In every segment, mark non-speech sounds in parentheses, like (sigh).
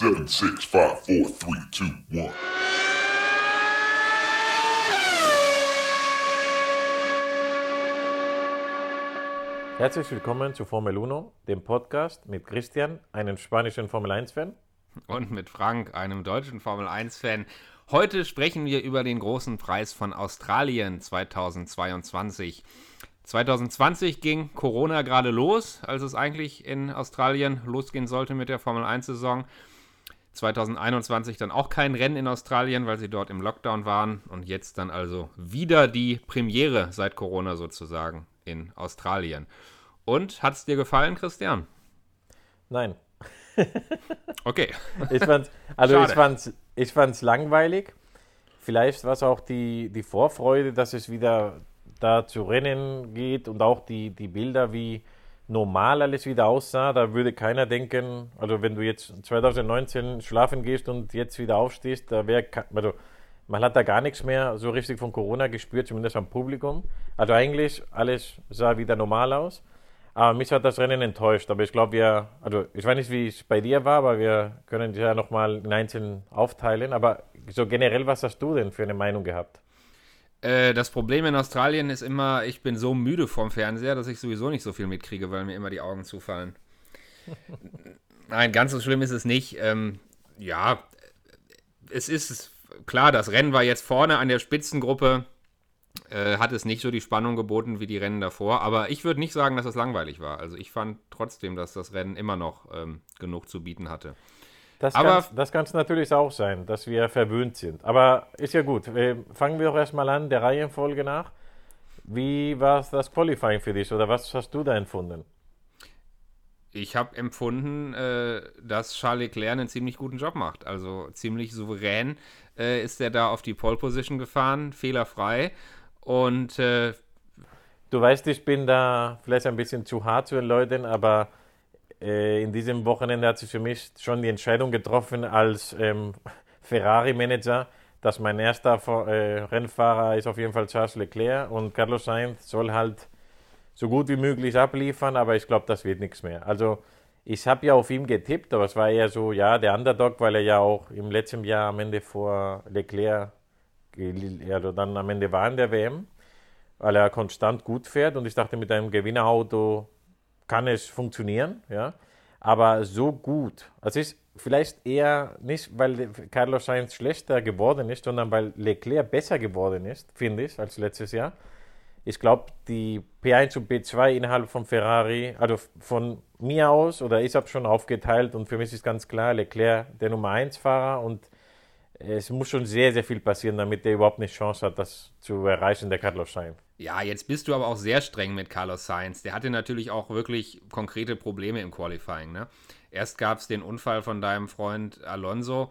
Seven, six, five, four, three, two, one. Herzlich willkommen zu Formel Uno, dem Podcast mit Christian, einem spanischen Formel 1-Fan. Und mit Frank, einem deutschen Formel 1-Fan. Heute sprechen wir über den großen Preis von Australien 2022. 2020 ging Corona gerade los, als es eigentlich in Australien losgehen sollte mit der Formel 1-Saison. 2021 dann auch kein Rennen in Australien, weil sie dort im Lockdown waren. Und jetzt dann also wieder die Premiere seit Corona sozusagen in Australien. Und hat es dir gefallen, Christian? Nein. (laughs) (laughs) Okay. Ich fand's, also Schade. ich fand's, ich fand's langweilig. Vielleicht war es auch die, die Vorfreude, dass es wieder da zu Rennen geht und auch die, die Bilder, wie normal alles wieder aussah. Da würde keiner denken, also wenn du jetzt 2019 schlafen gehst und jetzt wieder aufstehst, da wäre, also man hat da gar nichts mehr so richtig von Corona gespürt, zumindest am Publikum. Also eigentlich alles sah wieder normal aus. Aber mich hat das Rennen enttäuscht. Aber ich glaube, wir, also ich weiß nicht, wie es bei dir war, aber wir können ja nochmal in einzeln aufteilen. Aber so generell, was hast du denn für eine Meinung gehabt? Äh, das Problem in Australien ist immer, ich bin so müde vom Fernseher, dass ich sowieso nicht so viel mitkriege, weil mir immer die Augen zufallen. (laughs) Nein, ganz so schlimm ist es nicht. Ähm, ja, es ist klar, das Rennen war jetzt vorne an der Spitzengruppe, äh, hat es nicht so die Spannung geboten wie die Rennen davor. Aber ich würde nicht sagen, dass es langweilig war. Also ich fand trotzdem, dass das Rennen immer noch ähm, genug zu bieten hatte. Das kann das kann's natürlich auch sein, dass wir verwöhnt sind. Aber ist ja gut. Fangen wir doch erstmal an, der Reihenfolge nach. Wie war das Qualifying für dich oder was hast du da empfunden? Ich habe empfunden, äh, dass Charles Leclerc einen ziemlich guten Job macht. Also ziemlich souverän äh, ist er da auf die Pole Position gefahren, fehlerfrei. Und äh, Du weißt, ich bin da vielleicht ein bisschen zu hart zu den Leuten, aber äh, in diesem Wochenende hat sich für mich schon die Entscheidung getroffen als ähm, (laughs) Ferrari-Manager, dass mein erster äh, Rennfahrer ist auf jeden Fall Charles Leclerc und Carlos Sainz soll halt so gut wie möglich abliefern, aber ich glaube, das wird nichts mehr. Also ich habe ja auf ihn getippt, aber es war eher so, ja, der Underdog, weil er ja auch im letzten Jahr am Ende vor Leclerc, also dann am Ende war in der WM weil er konstant gut fährt und ich dachte, mit einem Gewinnerauto kann es funktionieren, ja. Aber so gut, also ist vielleicht eher nicht, weil Carlos Sainz schlechter geworden ist, sondern weil Leclerc besser geworden ist, finde ich, als letztes Jahr. Ich glaube, die P1 und P2 innerhalb von Ferrari, also von mir aus, oder ich habe schon aufgeteilt und für mich ist ganz klar, Leclerc der Nummer 1 Fahrer und es muss schon sehr, sehr viel passieren, damit er überhaupt eine Chance hat, das zu erreichen, der Carlos Sainz. Ja, jetzt bist du aber auch sehr streng mit Carlos Sainz. Der hatte natürlich auch wirklich konkrete Probleme im Qualifying. Ne? Erst gab es den Unfall von deinem Freund Alonso,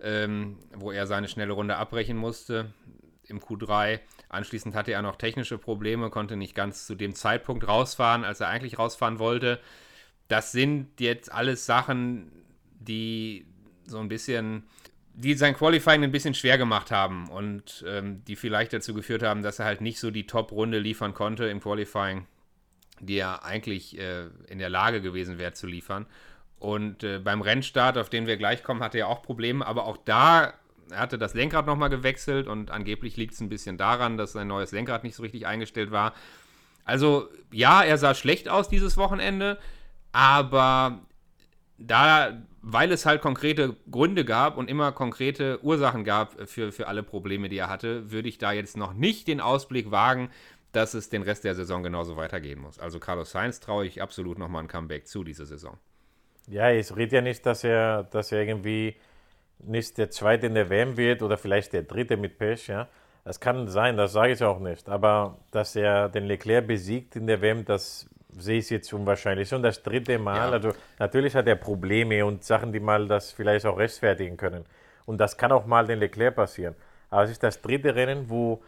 ähm, wo er seine schnelle Runde abbrechen musste im Q3. Anschließend hatte er noch technische Probleme, konnte nicht ganz zu dem Zeitpunkt rausfahren, als er eigentlich rausfahren wollte. Das sind jetzt alles Sachen, die so ein bisschen, die sein Qualifying ein bisschen schwer gemacht haben und ähm, die vielleicht dazu geführt haben, dass er halt nicht so die Top-Runde liefern konnte im Qualifying, die er eigentlich äh, in der Lage gewesen wäre zu liefern. Und äh, beim Rennstart, auf den wir gleich kommen, hatte er auch Probleme, aber auch da er hatte das Lenkrad nochmal gewechselt und angeblich liegt es ein bisschen daran, dass sein neues Lenkrad nicht so richtig eingestellt war. Also ja, er sah schlecht aus dieses Wochenende, aber da, weil es halt konkrete Gründe gab und immer konkrete Ursachen gab für, für alle Probleme, die er hatte, würde ich da jetzt noch nicht den Ausblick wagen, dass es den Rest der Saison genauso weitergehen muss. Also Carlos Sainz traue ich absolut nochmal ein Comeback zu diese Saison. Ja, ich rede ja nicht, dass er, dass er irgendwie nicht der Zweite in der WM wird oder vielleicht der Dritte mit Pech, ja. Das kann sein, das sage ich auch nicht. Aber dass er den Leclerc besiegt in der WM, das sehe ich jetzt unwahrscheinlich. Schon das dritte Mal. Ja. Also natürlich hat er Probleme und Sachen, die mal das vielleicht auch rechtfertigen können. Und das kann auch mal den Leclerc passieren. Aber es ist das dritte Rennen, wo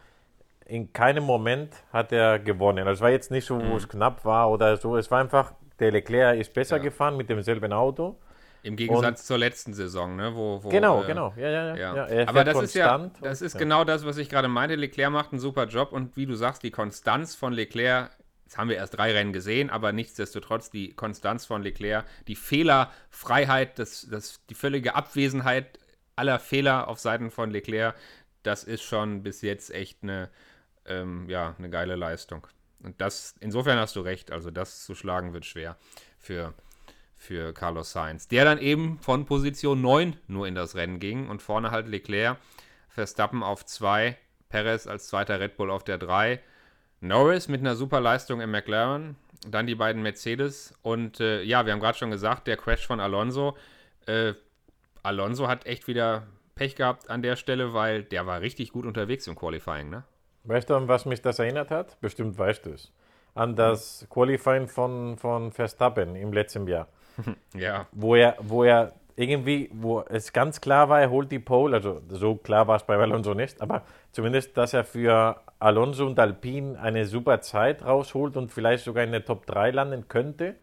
in keinem Moment hat er gewonnen. Also es war jetzt nicht so, wo es knapp war oder so. Es war einfach, der Leclerc ist besser Ja. gefahren mit demselben Auto. Im Gegensatz zur letzten Saison, ne? Wo, wo, Genau, äh, genau. Ja, ja, ja. Ja. er Aber das ist ja, das und- ist genau das, was ich gerade meinte. Leclerc macht einen super Job und wie du sagst, die Konstanz von Leclerc Jetzt haben wir erst drei Rennen gesehen, aber nichtsdestotrotz die Konstanz von Leclerc, die Fehlerfreiheit, das, das, die völlige Abwesenheit aller Fehler auf Seiten von Leclerc, das ist schon bis jetzt echt eine, ähm, ja, eine geile Leistung. Und das, insofern hast du recht, also das zu schlagen wird schwer für, für Carlos Sainz, der dann eben von Position 9 nur in das Rennen ging und vorne halt Leclerc, Verstappen auf 2, Perez als zweiter Red Bull auf der 3 Norris mit einer super Leistung im McLaren, dann die beiden Mercedes und äh, ja, wir haben gerade schon gesagt, der Crash von Alonso. Äh, Alonso hat echt wieder Pech gehabt an der Stelle, weil der war richtig gut unterwegs im Qualifying, ne? Weißt du, an was mich das erinnert hat? Bestimmt weißt du es. An das Qualifying von, von Verstappen im letzten Jahr. (laughs) ja. Wo er, wo er irgendwie, wo es ganz klar war, er holt die Pole, also so klar war es bei Alonso nicht, aber zumindest, dass er für Alonso und Alpine eine super Zeit rausholt und vielleicht sogar in der Top 3 landen könnte.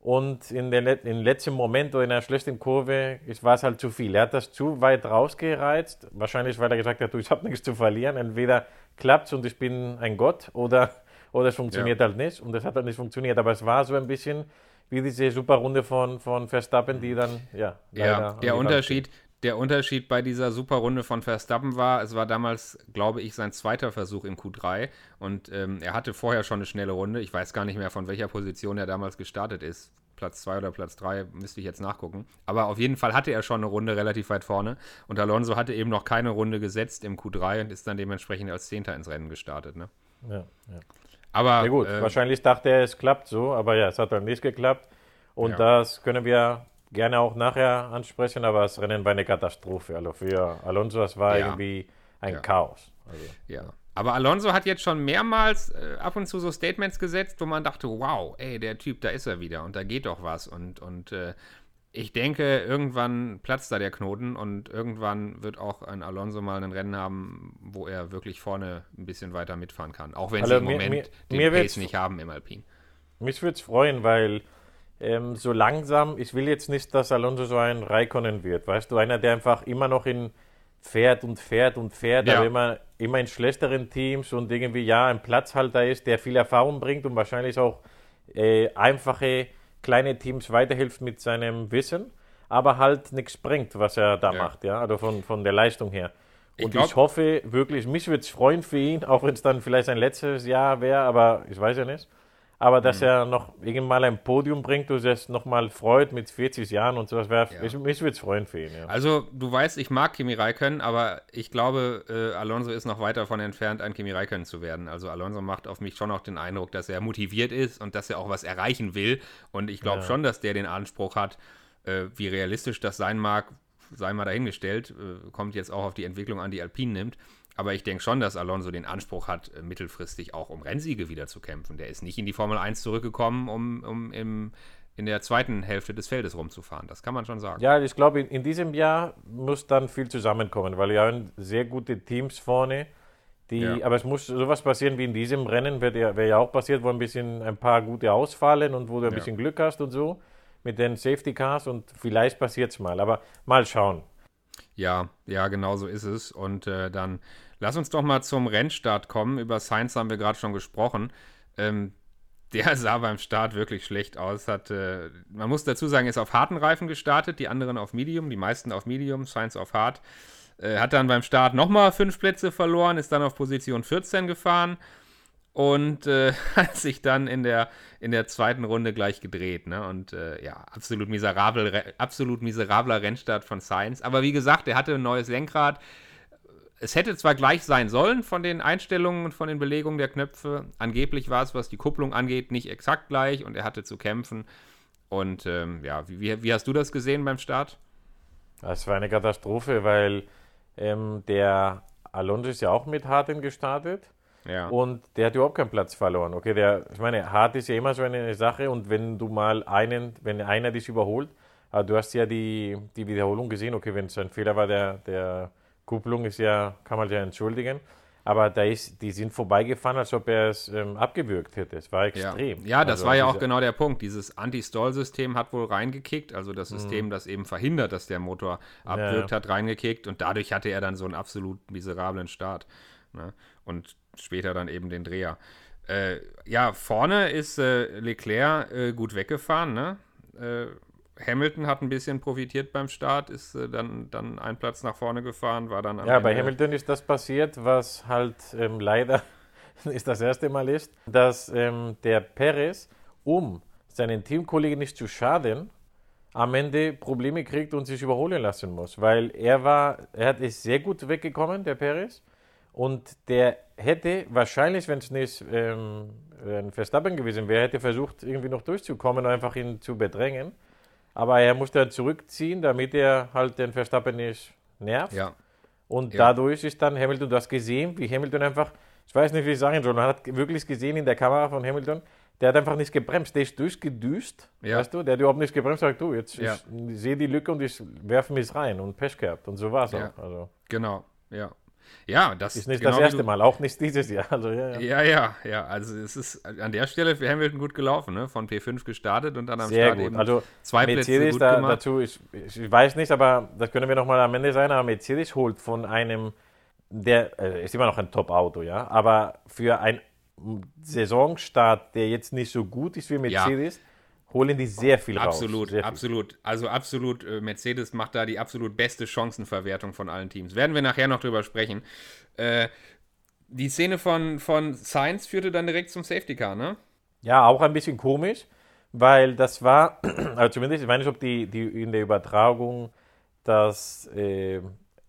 Und in den, im letzten Moment oder in der schlechten Kurve war es halt zu viel. Er hat das zu weit rausgereizt. Wahrscheinlich, weil er gesagt hat, du, ich habe nichts zu verlieren. Entweder klappt es und ich bin ein Gott oder, oder es funktioniert ja. halt nicht. Und es hat halt nicht funktioniert. Aber es war so ein bisschen wie diese super Runde von, von Verstappen, die dann, ja. Ja, der Unterschied, der Unterschied bei dieser super Runde von Verstappen war, es war damals, glaube ich, sein zweiter Versuch im Q3 und ähm, er hatte vorher schon eine schnelle Runde. Ich weiß gar nicht mehr, von welcher Position er damals gestartet ist. Platz 2 oder Platz 3, müsste ich jetzt nachgucken. Aber auf jeden Fall hatte er schon eine Runde relativ weit vorne und Alonso hatte eben noch keine Runde gesetzt im Q3 und ist dann dementsprechend als Zehnter ins Rennen gestartet. Ne? Ja, ja. Aber ja gut, äh, wahrscheinlich dachte er, es klappt so, aber ja, es hat dann nicht geklappt. Und Ja. das können wir gerne auch nachher ansprechen, aber das Rennen war eine Katastrophe. Also für Alonso, das war Ja. irgendwie ein Ja. Chaos. Also, Ja. Aber Alonso hat jetzt schon mehrmals äh, ab und zu so Statements gesetzt, wo man dachte, wow, ey, der Typ, da ist er wieder und da geht doch was. Und, und äh, ich denke, irgendwann platzt da der Knoten und irgendwann wird auch ein Alonso mal ein Rennen haben, wo er wirklich vorne ein bisschen weiter mitfahren kann. Auch wenn sie Also im mir- Moment mir- den mir Pace nicht haben im Alpin. Mich würde es freuen, weil ähm, so langsam, ich will jetzt nicht, dass Alonso so ein Raikkonen wird. Weißt du, einer, der einfach immer noch in fährt und fährt und fährt, Ja. aber immer, immer in schlechteren Teams und irgendwie ja ein Platzhalter ist, der viel Erfahrung bringt und wahrscheinlich auch äh, einfache kleine Teams weiterhilft mit seinem Wissen, aber halt nichts bringt, was er da Ja. macht, ja, also von, von der Leistung her. Ich Und glaub- ich hoffe wirklich, mich würde es freuen für ihn, auch wenn es dann vielleicht sein letztes Jahr wäre, aber ich weiß ja nicht. Aber dass Mhm. er noch irgendwann mal ein Podium bringt und es nochmal freut mit 40 Jahren und sowas, wär, Ja. ich, mich würde es freuen für ihn. Ja. Also, du weißt, ich mag Kimi Räikkönen, aber ich glaube, äh, Alonso ist noch weit davon entfernt, ein Kimi Räikkönen zu werden. Also, Alonso macht auf mich schon noch den Eindruck, dass er motiviert ist und dass er auch was erreichen will. Und ich glaube Ja. schon, dass der den Anspruch hat, äh, wie realistisch das sein mag, sei mal dahingestellt, äh, kommt jetzt auch auf die Entwicklung an, die Alpine nimmt. Aber ich denke schon, dass Alonso den Anspruch hat, äh, mittelfristig auch um Rennsiege wieder zu kämpfen. Der ist nicht in die Formel 1 zurückgekommen, um, um im, in der zweiten Hälfte des Feldes rumzufahren. Das kann man schon sagen. Ja, ich glaube, in, in diesem Jahr muss dann viel zusammenkommen, weil wir haben sehr gute Teams vorne. Die, Ja. Aber es muss sowas passieren wie in diesem Rennen, wäre ja, wär ja auch passiert, wo ein bisschen ein paar gute ausfallen und wo du ein Ja. bisschen Glück hast und so mit den Safety Cars und vielleicht passiert es mal. Aber mal schauen. Ja, ja, genau so ist es. Und äh, dann lass uns doch mal zum Rennstart kommen. Über Sainz haben wir gerade schon gesprochen. Ähm, der (laughs) sah beim Start wirklich schlecht aus. Hat, äh, man muss dazu sagen, ist auf harten Reifen gestartet, die anderen auf Medium, die meisten auf Medium, Sainz auf hart. Äh, hat dann beim Start nochmal fünf Plätze verloren, ist dann auf Position 14 gefahren und äh, (laughs) hat sich dann in der, in der zweiten Runde gleich gedreht. Ne? Und äh, ja, absolut, miserabel, absolut miserabler Rennstart von Sainz. Aber wie gesagt, er hatte ein neues Lenkrad. Es hätte zwar gleich sein sollen von den Einstellungen und von den Belegungen der Knöpfe. Angeblich war es, was die Kupplung angeht, nicht exakt gleich und er hatte zu kämpfen. Und ähm, ja, wie, wie, hast du das gesehen beim Start? Das war eine Katastrophe, weil ähm, der Alonso ist ja auch mit Harten gestartet. Ja. Und der hat überhaupt keinen Platz verloren. Okay, der, ich meine, hart ist ja immer so eine Sache und wenn du mal einen, wenn einer dich überholt, aber du hast ja die, die Wiederholung gesehen, okay, wenn es ein Fehler war, der, der Kupplung ist ja, kann man ja entschuldigen. Aber da ist, die sind vorbeigefahren, als ob er es ähm, abgewürgt hätte. Es war Ja, extrem. ja das Also war ja auch genau der Punkt. Dieses Anti-Stall-System hat wohl reingekickt, also das System, das eben verhindert, dass der Motor abwirkt, ja. hat reingekickt und dadurch hatte er dann so einen absolut miserablen Start. Ne? Und später dann eben den Dreher. Äh, ja, vorne ist äh, Leclerc äh, gut weggefahren, ne? Äh, Hamilton hat ein bisschen profitiert beim Start, ist äh, dann, dann einen Platz nach vorne gefahren, war dann Ja, Ende, bei Hamilton ist das passiert, was halt ähm, leider (laughs) ist das erste Mal ist, dass ähm, der Perez, um seinen Teamkollegen nicht zu schaden, am Ende Probleme kriegt und sich überholen lassen muss, weil er war, er hat ist sehr gut weggekommen, der Perez, und der hätte wahrscheinlich, wenn es nicht ähm, ein Verstappen gewesen wäre, hätte versucht irgendwie noch durchzukommen und einfach ihn zu bedrängen. Aber er musste dann zurückziehen, damit er halt den Verstappen nicht nervt. Ja, Und Ja. dadurch ist dann Hamilton, du hast gesehen, wie Hamilton einfach, ich weiß nicht, wie ich sagen soll, man hat wirklich gesehen in der Kamera von Hamilton, der hat einfach nicht gebremst, der ist durchgedüst, Ja. weißt du, der hat überhaupt nicht gebremst, sagt du, jetzt Ja. ich sehe die Lücke und ich werfe mich rein und Pech gehabt und so war es auch. Also genau, ja. Ja, das ist nicht genau das erste Mal, auch nicht dieses Jahr. (laughs) Also ja, ja. Ja, ja, ja. Also es ist an der Stelle für Hamilton gut gelaufen, ne? Von P5 gestartet und dann am Sehr Start gut. eben Also zwei Plätze Mercedes gut da, gemacht. dazu, ich, ich weiß nicht, aber das können wir nochmal am Ende sein, aber Mercedes holt von einem, der äh, ist immer noch ein Top-Auto, ja, aber für einen Saisonstart, der jetzt nicht so gut ist wie Mercedes, holen die sehr viel raus. Absolut, sehr viel. absolut. Also absolut, äh, Mercedes macht da die absolut beste Chancenverwertung von allen Teams. Werden wir nachher noch drüber sprechen. Äh, die Szene von, von Sainz führte dann direkt zum Safety Car, ne? Ja, auch ein bisschen komisch, weil das war, (clears throat) also zumindest, ich weiß nicht, ob die, die in der Übertragung das, äh,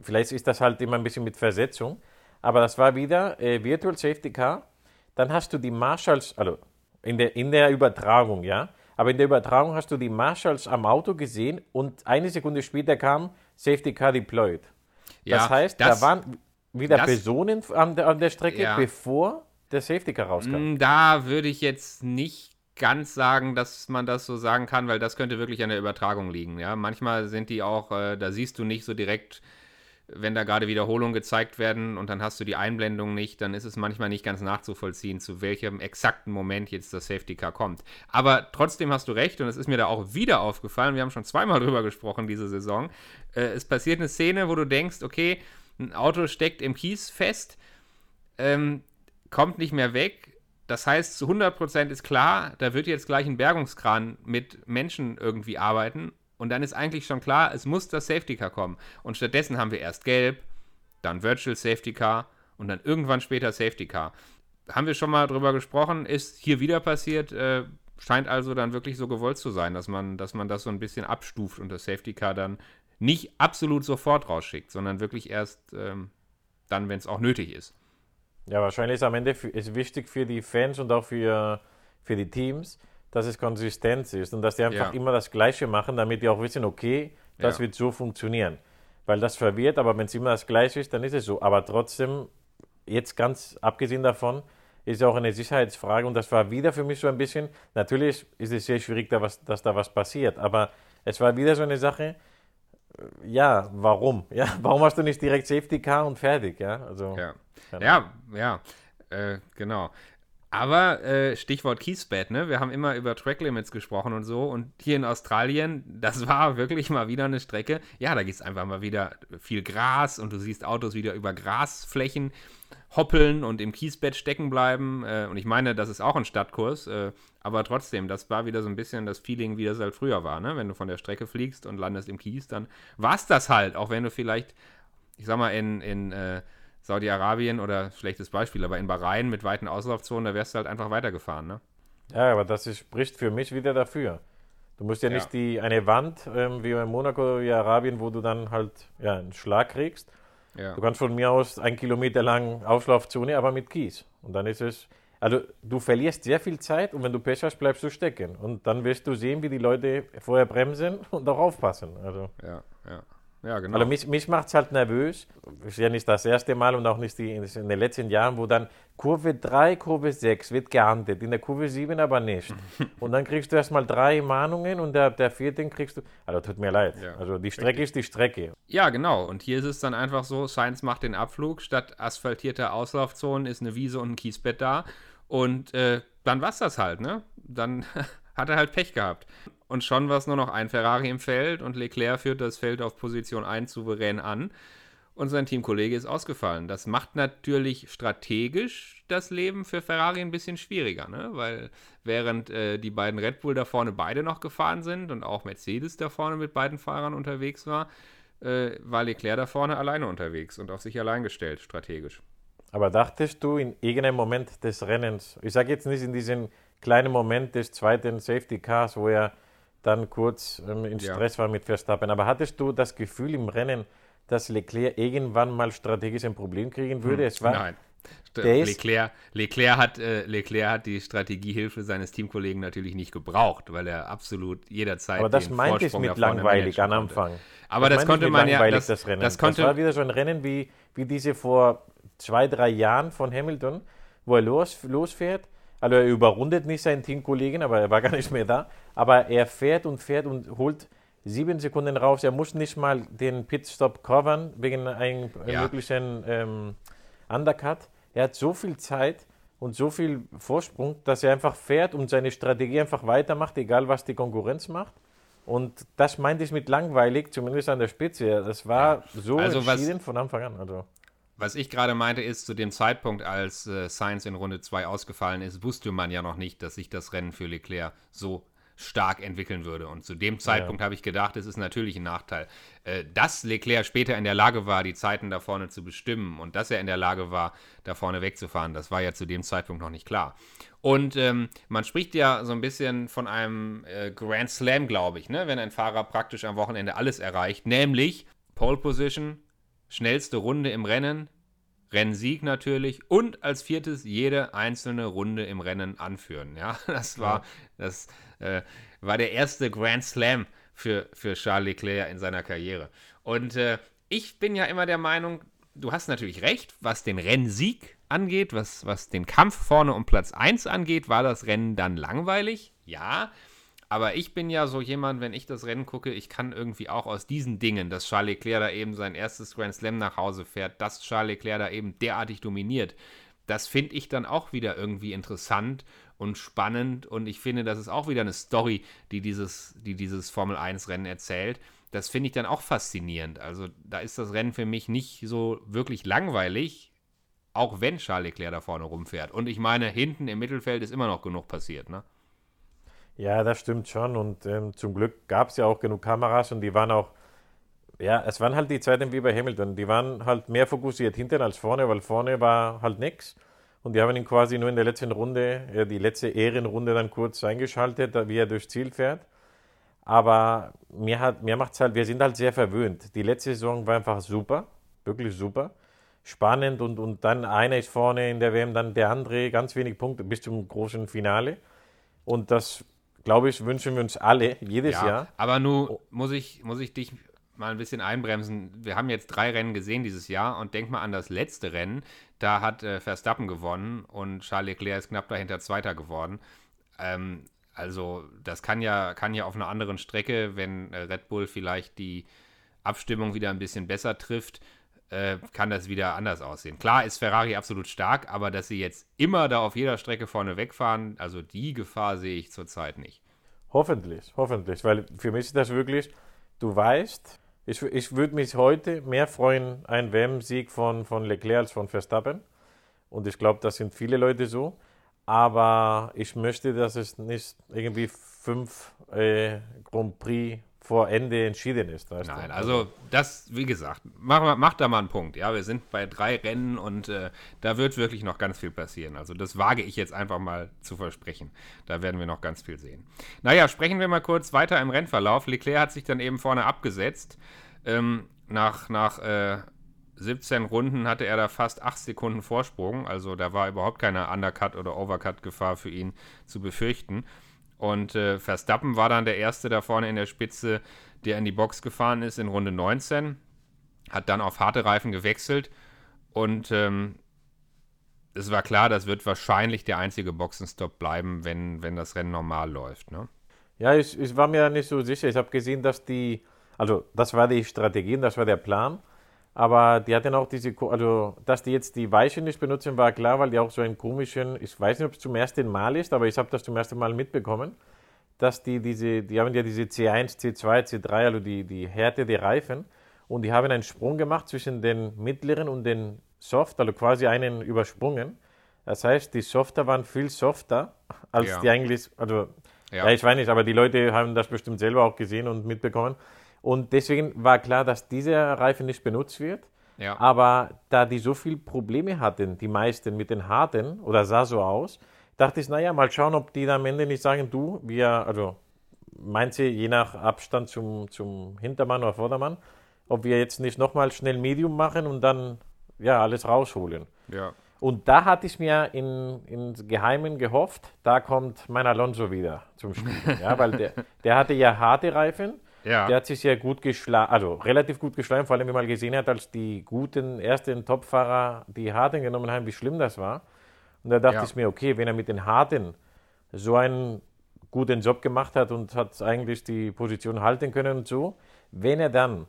vielleicht ist das halt immer ein bisschen mit Versetzung, aber das war wieder äh, Virtual Safety Car. Dann hast du die Marshalls, also in der, in der Übertragung, ja, aber in der Übertragung hast du die Marshalls am Auto gesehen und eine Sekunde später kam Safety Car deployed. Das heißt, das, da waren wieder das- Personen an der, an der Strecke, Ja. bevor der Safety Car rauskam. Mm, Da würde ich jetzt nicht ganz sagen, dass man das so sagen kann, weil das könnte wirklich an der Übertragung liegen. Ja, manchmal sind die auch, äh, da siehst du nicht so direkt, wenn da gerade Wiederholungen gezeigt werden und dann hast du die Einblendung nicht, dann ist es manchmal nicht ganz nachzuvollziehen, zu welchem exakten Moment jetzt das Safety Car kommt. Aber trotzdem hast du recht und es ist mir da auch wieder aufgefallen, wir haben schon zweimal (laughs) drüber gesprochen diese Saison. Äh, es passiert eine Szene, wo du denkst, okay, ein Auto steckt im Kies fest, ähm, kommt nicht mehr weg. Das heißt, zu 100% ist klar, da wird jetzt gleich ein Bergungskran mit Menschen irgendwie arbeiten. Und dann ist eigentlich schon klar, es muss das Safety Car kommen. Und stattdessen haben wir erst Gelb, dann Virtual Safety Car und dann irgendwann später Safety Car. Haben wir schon mal drüber gesprochen, ist hier wieder passiert, äh, scheint also dann wirklich so gewollt zu sein, dass man, dass man das so ein bisschen abstuft und das Safety Car dann nicht absolut sofort rausschickt, sondern wirklich erst ähm, dann, wenn es auch nötig ist. Ja, wahrscheinlich ist am Ende ist wichtig für die Fans und auch für, für die Teams, dass es konsistent ist und dass die einfach Ja. immer das Gleiche machen, damit die auch wissen, okay, das Ja. wird so funktionieren. Weil das verwirrt, aber wenn es immer das Gleiche ist, dann ist es so. Aber trotzdem, jetzt ganz abgesehen davon, ist ja auch eine Sicherheitsfrage und das war wieder für mich so ein bisschen, natürlich ist es sehr schwierig, da was, dass da was passiert, aber es war wieder so eine Sache, äh, ja, warum? (laughs) Ja, warum hast du nicht direkt Safety Car und fertig? Ja, also, Ja, Keine ja, ja, äh, genau. Aber äh, Stichwort Kiesbett, ne? Wir haben immer über Track Limits gesprochen und so. Und hier in Australien, (laughs) das war wirklich mal wieder eine Strecke. Ja, da gibt es einfach mal wieder viel Gras und du siehst Autos wieder über Grasflächen hoppeln und im Kiesbett stecken bleiben. Äh, und ich meine, das ist auch ein Stadtkurs. Äh, aber trotzdem, das war wieder so ein bisschen das Feeling, wie das halt früher war, ne? Wenn du von der Strecke fliegst und landest im Kies, dann war es das halt. Auch wenn du vielleicht, ich sag mal, in, in äh, Saudi-Arabien oder schlechtes Beispiel, aber in Bahrain mit weiten Auslaufzonen, da wärst du halt einfach weitergefahren, ne? Ja, aber das ist, spricht für mich wieder dafür. Du musst ja, Ja. nicht die, eine Wand ähm, wie in Monaco, wie Arabien, wo du dann halt ja, einen Schlag kriegst. Ja. Du kannst von mir aus ein Kilometer lang Auslaufzone, aber mit Kies. Und dann ist es, also du verlierst sehr viel Zeit und wenn du Pech hast, bleibst du stecken. Und dann wirst du sehen, wie die Leute vorher bremsen und auch aufpassen. Also, Ja, ja. Ja, genau. also mich, mich macht es halt nervös. Ist ja nicht das erste Mal und auch nicht die, in den letzten Jahren, wo dann Kurve 3, Kurve 6 wird geahndet, in der Kurve 7 aber nicht. (laughs) und dann kriegst du erstmal drei Mahnungen und der, der vierten kriegst du. Also tut mir leid. Ja, also die Strecke ist die Strecke. Ja, genau. Und hier ist es dann einfach so, Science macht den Abflug. Statt asphaltierter Auslaufzonen ist eine Wiese und ein Kiesbett da. Und äh, dann war's das halt, ne? Dann (laughs) hat er halt Pech gehabt. Und schon war es nur noch ein Ferrari im Feld und Leclerc führt das Feld auf Position 1 souverän an. und sein Teamkollege ist ausgefallen. Das macht natürlich strategisch das Leben für Ferrari ein bisschen schwieriger, ne? weil während äh, die beiden Red Bull da vorne beide noch gefahren sind und auch Mercedes da vorne mit beiden Fahrern unterwegs war, äh, war Leclerc da vorne alleine unterwegs und auf sich allein gestellt, strategisch. Aber dachtest du in irgendeinem Moment des Rennens, ich sage jetzt nicht in diesem kleinen Moment des zweiten Safety Cars, wo er dann kurz ähm, in Stress ja. war mit Verstappen, aber hattest du das Gefühl im Rennen, dass Leclerc irgendwann mal strategisch ein Problem kriegen würde? Hm, es war, Nein. Leclerc, Leclerc, hat, äh, Leclerc hat die Strategiehilfe seines Teamkollegen natürlich nicht gebraucht, weil er absolut jederzeit. Aber das meinte ich mit langweilig am Anfang. Aber das, das konnte man ja. Das, das, Rennen. das, konnte, das war wieder so ein Rennen wie, wie diese vor zwei, drei Jahren von Hamilton, wo er los, losfährt. Also er überrundet nicht seinen Teamkollegen, aber er war gar nicht mehr da. Aber er fährt und fährt und holt sieben Sekunden raus. Er muss nicht mal den Pitstop covern wegen einem ja. möglichen ähm, Undercut. Er hat so viel Zeit und so viel Vorsprung, dass er einfach fährt und seine Strategie einfach weitermacht, egal was die Konkurrenz macht. Und das meinte ich mit langweilig, zumindest an der Spitze. Das war ja. so also entschieden von Anfang an. Also. Was ich gerade meinte, ist, zu dem Zeitpunkt, als äh, Sainz in Runde 2 ausgefallen ist, wusste man ja noch nicht, dass sich das Rennen für Leclerc so stark entwickeln würde. Und zu dem Zeitpunkt ja. habe ich gedacht, es ist natürlich ein Nachteil. Äh, dass Leclerc später in der Lage war, die Zeiten da vorne zu bestimmen und dass er in der Lage war, da vorne wegzufahren, das war ja zu dem Zeitpunkt noch nicht klar. Und ähm, man spricht ja so ein bisschen von einem äh, Grand Slam, glaube ich, ne? wenn ein Fahrer praktisch am Wochenende alles erreicht, nämlich Pole Position, schnellste Runde im Rennen, Rennsieg natürlich und als viertes jede einzelne Runde im Rennen anführen. Ja, (laughs) das war, das äh, war der erste Grand Slam für, für Charles Leclerc in seiner Karriere. Und äh, ich bin ja immer der Meinung, du hast natürlich recht, was den Rennsieg angeht, was, was den Kampf vorne um Platz 1 angeht, war das Rennen dann langweilig. Ja, aber ich bin ja so jemand, wenn ich das Rennen gucke, ich kann irgendwie auch aus diesen Dingen, dass Charles Leclerc da eben sein erstes Grand Slam nach Hause fährt, dass Charles Leclerc da eben derartig dominiert, das finde ich dann auch wieder irgendwie interessant und spannend und ich finde, das ist auch wieder eine Story, die dieses, die dieses Formel 1 Rennen erzählt. Das finde ich dann auch faszinierend. Also da ist das Rennen für mich nicht so wirklich langweilig, auch wenn Charles Leclerc da vorne rumfährt. Und ich meine, hinten im Mittelfeld ist immer noch genug passiert, ne? Ja, das stimmt schon. Und ähm, zum Glück gab es ja auch genug Kameras und die waren auch, ja, es waren halt die Zeiten wie bei Hamilton. Die waren halt mehr fokussiert hinten als vorne, weil vorne war halt nichts. Und die haben ihn quasi nur in der letzten Runde, ja, die letzte Ehrenrunde dann kurz eingeschaltet, wie er durchs Ziel fährt. Aber mir, hat, mir macht es halt, wir sind halt sehr verwöhnt. Die letzte Saison war einfach super, wirklich super. Spannend und, und dann einer ist vorne in der WM, dann der andere, ganz wenig Punkte bis zum großen Finale. Und das glaube ich, wünschen wir uns alle jedes ja, Jahr. Aber nun oh. muss ich, muss ich dich mal ein bisschen einbremsen. Wir haben jetzt drei Rennen gesehen dieses Jahr und denk mal an das letzte Rennen. Da hat äh, Verstappen gewonnen und Charles Leclerc ist knapp dahinter Zweiter geworden. Ähm, also das kann ja, kann ja auf einer anderen Strecke, wenn äh, Red Bull vielleicht die Abstimmung wieder ein bisschen besser trifft, äh, kann das wieder anders aussehen. Klar ist Ferrari absolut stark, aber dass sie jetzt immer da auf jeder Strecke vorne wegfahren, also die Gefahr sehe ich zurzeit nicht. Hoffentlich, hoffentlich, weil für mich ist das wirklich, du weißt, ich, ich würde mich heute mehr freuen, ein WM-Sieg von, von Leclerc als von Verstappen. Und ich glaube, das sind viele Leute so. Aber ich möchte, dass es nicht irgendwie fünf äh, Grand Prix vor Ende entschieden ist. Nein, du? also das, wie gesagt, mach, mach da mal einen Punkt. Ja, wir sind bei drei Rennen und äh, da wird wirklich noch ganz viel passieren. Also das wage ich jetzt einfach mal zu versprechen. Da werden wir noch ganz viel sehen. Naja, sprechen wir mal kurz weiter im Rennverlauf. Leclerc hat sich dann eben vorne abgesetzt. Ähm, nach nach äh, 17 Runden hatte er da fast 8 Sekunden Vorsprung. Also da war überhaupt keine Undercut- oder Overcut-Gefahr für ihn zu befürchten. Und äh, Verstappen war dann der Erste da vorne in der Spitze, der in die Box gefahren ist in Runde 19. Hat dann auf harte Reifen gewechselt. Und ähm, es war klar, das wird wahrscheinlich der einzige Boxenstopp bleiben, wenn, wenn das Rennen normal läuft. Ne? Ja, ich, ich war mir nicht so sicher. Ich habe gesehen, dass die, also das war die Strategie, das war der Plan. Aber die hatten auch diese, also dass die jetzt die Weiche nicht benutzen, war klar, weil die auch so einen komischen, ich weiß nicht, ob es zum ersten Mal ist, aber ich habe das zum ersten Mal mitbekommen, dass die diese, die haben ja diese C1, C2, C3, also die, die Härte der Reifen. und die haben einen Sprung gemacht zwischen den mittleren und den Soft, also quasi einen übersprungen. Das heißt, die Softer waren viel softer als Ja. die eigentlich, also Ja. ja. ich weiß nicht, aber die Leute haben das bestimmt selber auch gesehen und mitbekommen. Und deswegen war klar, dass dieser Reifen nicht benutzt wird. Ja. Aber da die so viele Probleme hatten, die meisten mit den harten, oder sah so aus, dachte ich, naja, mal schauen, ob die dann am Ende nicht sagen, du, wir, also manche je nach Abstand zum, zum Hintermann oder Vordermann, ob wir jetzt nicht nochmal schnell Medium machen und dann ja alles rausholen. ja. Und da hatte ich mir in, in Geheimen gehofft, da kommt mein Alonso wieder zum Spiel. Ja, weil der, der hatte ja harte Reifen. Ja. Der hat sich ja gut geschlagen, also relativ gut geschlagen, vor allem wenn man gesehen hat, als die guten ersten Topfahrer die harten genommen haben, wie schlimm das war. Und da dachte Ja. ich mir, okay, wenn er mit den harten so einen guten Job gemacht hat und hat eigentlich die Position halten können und so, wenn er dann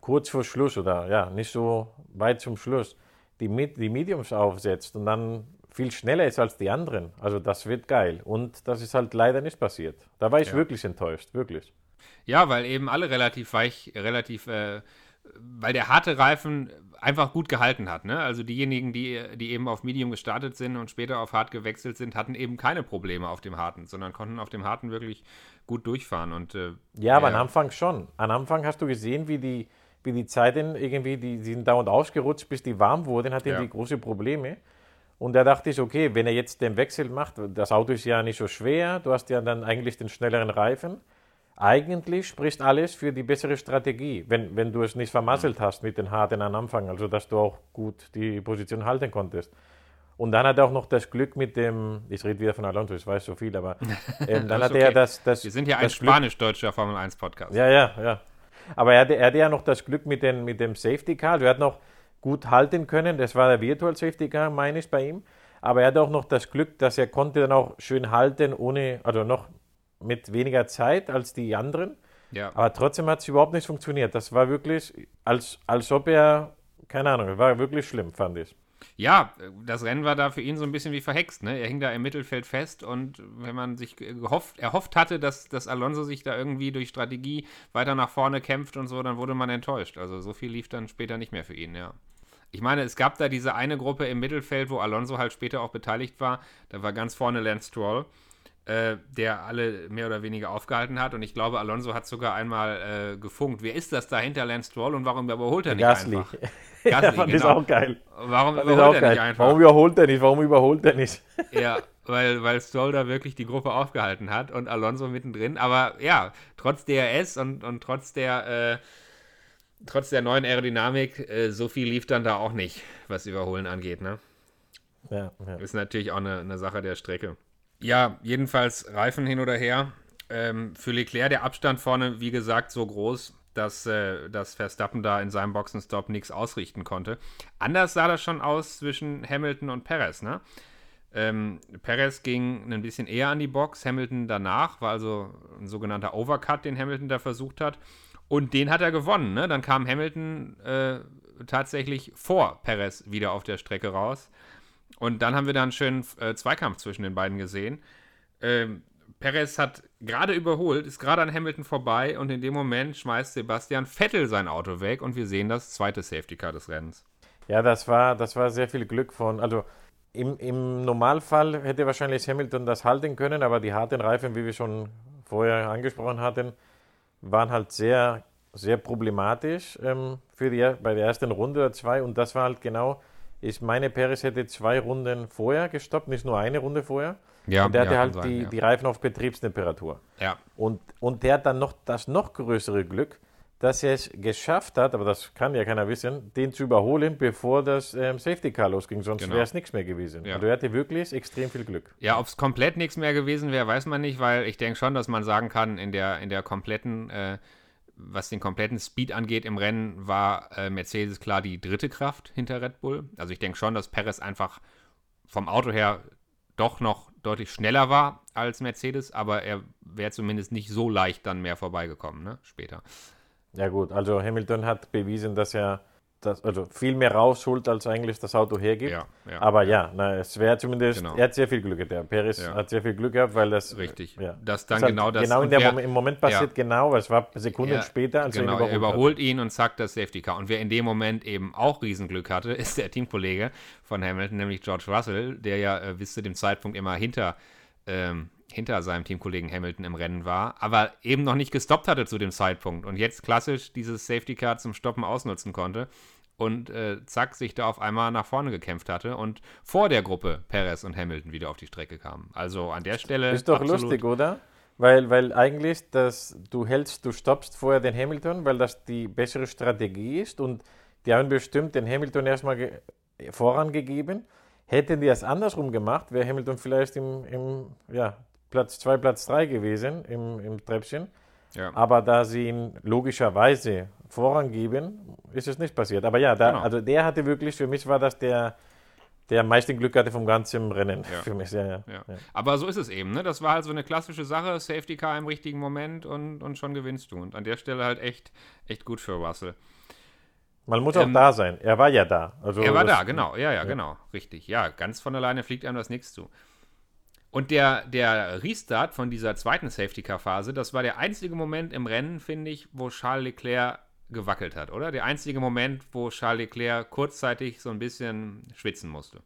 kurz vor Schluss oder ja, nicht so weit zum Schluss die, die Mediums aufsetzt und dann viel schneller ist als die anderen. Also das wird geil. Und das ist halt leider nicht passiert. Da war ich Ja. wirklich enttäuscht, wirklich. Ja, weil eben alle relativ weich, relativ, äh, weil der harte Reifen einfach gut gehalten hat. Ne? Also diejenigen, die, die eben auf Medium gestartet sind und später auf hart gewechselt sind, hatten eben keine Probleme auf dem harten, sondern konnten auf dem harten wirklich gut durchfahren. Und äh, Ja, aber Ja. am Anfang schon. Am Anfang hast du gesehen, wie die, wie die Zeiten irgendwie, die, die sind dauernd ausgerutscht, bis die warm wurden, hatten Ja. die große Probleme. Und da dachte ich, okay, wenn er jetzt den Wechsel macht, das Auto ist ja nicht so schwer, du hast ja dann eigentlich den schnelleren Reifen. Eigentlich spricht alles für die bessere Strategie, wenn, wenn du es nicht vermasselt hast mit den harten am Anfang, also dass du auch gut die Position halten konntest. Und dann hat er auch noch das Glück mit dem, ich rede wieder von Alonso, ich weiß so viel, aber (laughs) ähm, dann hat ist er okay. das, das. wir sind ja ein spanisch-deutscher Formel 1 Podcast. ja, ja, ja. Aber er hatte, er hatte ja noch das Glück mit, den, mit dem Safety Car. Also er hat noch gut halten können. Das war der Virtual Safety Car, meine ich, bei ihm. Aber er hatte auch noch das Glück, dass er konnte dann auch schön halten, ohne, also noch mit weniger Zeit als die anderen. Ja. Aber trotzdem hat es überhaupt nicht funktioniert. Das war wirklich, als, als ob er, keine Ahnung, war wirklich schlimm, fand ich. Ja, das Rennen war da für ihn so ein bisschen wie verhext. Ne? Er hing da im Mittelfeld fest und wenn man sich gehofft, erhofft hatte, dass, dass Alonso sich da irgendwie durch Strategie weiter nach vorne kämpft und so, dann wurde man enttäuscht. Also so viel lief dann später nicht mehr für ihn, ja. Ich meine, es gab da diese eine Gruppe im Mittelfeld, wo Alonso halt später auch beteiligt war. Da war ganz vorne Lance Stroll, äh, der alle mehr oder weniger aufgehalten hat. Und ich glaube, Alonso hat sogar einmal äh, gefunkt. Wer ist das da hinter Lance Stroll und warum überholt er nicht Gasly. einfach? (laughs) ja, Gasly, fand ich genau. auch geil. Warum Fand überholt er geil. nicht einfach? Warum überholt er nicht? Warum überholt er nicht? (laughs) Ja, weil, weil Stroll da wirklich die Gruppe aufgehalten hat und Alonso mittendrin. Aber ja, trotz DRS und, und trotz der äh, trotz der neuen Aerodynamik, äh, so viel lief dann da auch nicht, was Überholen angeht, ne? Ja, ja. Ist natürlich auch eine, eine Sache der Strecke. Ja, jedenfalls Reifen hin oder her. Ähm, für Leclerc der Abstand vorne, wie gesagt, so groß, dass, äh, dass Verstappen da in seinem Boxenstopp nichts ausrichten konnte. Anders sah das schon aus zwischen Hamilton und Perez, ne? Ähm, Perez ging ein bisschen eher an die Box, Hamilton danach, war also ein sogenannter Overcut, den Hamilton da versucht hat. Und den hat er gewonnen. Ne? Dann kam Hamilton äh, tatsächlich vor Perez wieder auf der Strecke raus. Und dann haben wir da einen schönen äh, Zweikampf zwischen den beiden gesehen. Ähm, Perez hat gerade überholt, ist gerade an Hamilton vorbei und in dem Moment schmeißt Sebastian Vettel sein Auto weg und wir sehen das zweite Safety Car des Rennens. Ja, das war, das war sehr viel Glück von. Also im, im Normalfall hätte wahrscheinlich Hamilton das halten können, aber die harten Reifen, wie wir schon vorher angesprochen hatten, waren halt sehr, sehr problematisch ähm, für die, bei der ersten Runde oder zwei. Und das war halt genau, ich meine, Perez hätte zwei Runden vorher gestoppt, nicht nur eine Runde vorher. Ja, und der hatte ja, halt sein, die, ja. die Reifen auf Betriebstemperatur. Ja, Und, und der hat dann noch das noch größere Glück, dass er es geschafft hat, aber das kann ja keiner wissen, den zu überholen, bevor das ähm, Safety Car losging, sonst Genau. wäre es nichts mehr gewesen. Ja. Also er hatte wirklich extrem viel Glück. Ja, ob es komplett nichts mehr gewesen wäre, weiß man nicht, weil ich denke schon, dass man sagen kann, in der, in der kompletten, äh, was den kompletten Speed angeht im Rennen, war äh, Mercedes klar die dritte Kraft hinter Red Bull. Also ich denke schon, dass Perez einfach vom Auto her doch noch deutlich schneller war als Mercedes, aber er wäre zumindest nicht so leicht dann mehr vorbeigekommen, ne? Später. Ja gut, also Hamilton hat bewiesen, dass er das, also viel mehr rausholt, als eigentlich das Auto hergibt. Ja, ja, Aber ja, na, es wäre zumindest, Genau. er hat sehr viel Glück gehabt. Der Perez Ja. hat sehr viel Glück gehabt, weil das. Richtig. Ja. Dass dann hat genau das- Genau in der wer- im Moment passiert genau, es war Sekunden Ja, später, als genau, er ihn er überholt, überholt ihn und zackt das Safety Car. Und wer in dem Moment eben auch Riesenglück hatte, (laughs) ist der Teamkollege von Hamilton, nämlich George Russell, der ja äh, bis zu dem Zeitpunkt immer hinter, ähm, hinter seinem Teamkollegen Hamilton im Rennen war, aber eben noch nicht gestoppt hatte zu dem Zeitpunkt und jetzt klassisch dieses Safety Car zum Stoppen ausnutzen konnte und äh, zack, sich da auf einmal nach vorne gekämpft hatte und vor der Gruppe Perez und Hamilton wieder auf die Strecke kamen. Also an der Stelle. Ist doch lustig, oder? Weil, weil eigentlich, das, du hältst, du stoppst vorher den Hamilton, weil das die bessere Strategie ist und die haben bestimmt den Hamilton erstmal ge vorangegeben. Hätten die das andersrum gemacht, wäre Hamilton vielleicht im, im ja, Platz 2, Platz 3 gewesen im, im Treppchen. Ja. Aber da sie ihn logischerweise vorangeben, ist es nicht passiert. Aber ja, da, Genau. also der hatte wirklich, für mich war das der, der am meisten Glück hatte vom ganzen Rennen. Ja. (laughs) Für mich, ja, ja. Ja. Aber so ist es eben, ne? Das war halt so eine klassische Sache, Safety Car im richtigen Moment und, und schon gewinnst du. Und an der Stelle halt echt, echt gut für Russell. Man muss auch Ähm, da sein. Er war ja da. Also Er war da, genau, ja, ja, genau, richtig. Ja, ganz von alleine fliegt einem das nichts zu. Und der, der Restart von dieser zweiten Safety Car Phase, das war der einzige Moment im Rennen, finde ich, wo Charles Leclerc gewackelt hat, oder? Der einzige Moment, wo Charles Leclerc kurzzeitig so ein bisschen schwitzen musste.